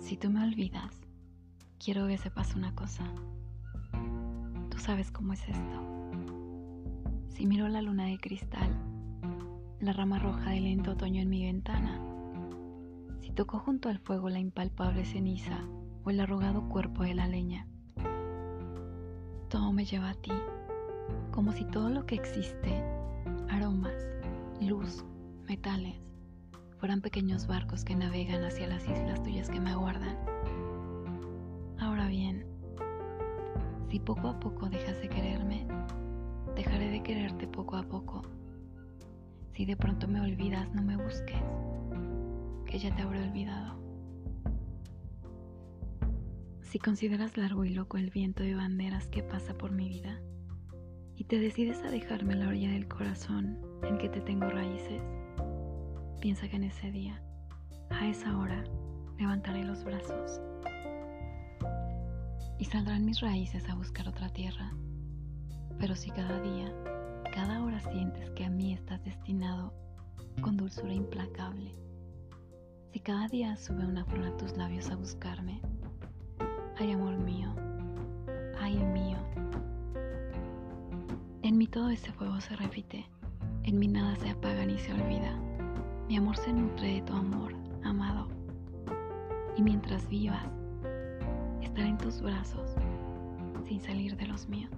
Si tú me olvidas, quiero que sepas una cosa. Tú sabes cómo es esto. Si miro la luna de cristal, la rama roja del lento otoño en mi ventana, si toco junto al fuego la impalpable ceniza o el arrugado cuerpo de la leña, todo me lleva a ti, como si todo lo que existe, aromas, luz, metales, fueran pequeños barcos que navegan hacia las islas tuyas que me aguardan. Ahora bien, si poco a poco dejas de quererme, dejaré de quererte poco a poco. Si de pronto me olvidas, no me busques, que ya te habré olvidado. Si consideras largo y loco el viento de banderas que pasa por mi vida y te decides a dejarme la orilla del corazón en que te tengo raíces, piensa que en ese día, a esa hora, levantaré los brazos y saldrán mis raíces a buscar otra tierra. Pero si cada día, cada hora sientes que a mí estás destinado con dulzura implacable, si cada día sube una flor a tus labios a buscarme, ay amor mío, ay mío. En mí todo ese fuego se repite, en mí nada se apaga ni se olvida. Mi amor se nutre de tu amor, amado. Y mientras vivas, estaré en tus brazos sin salir de los míos.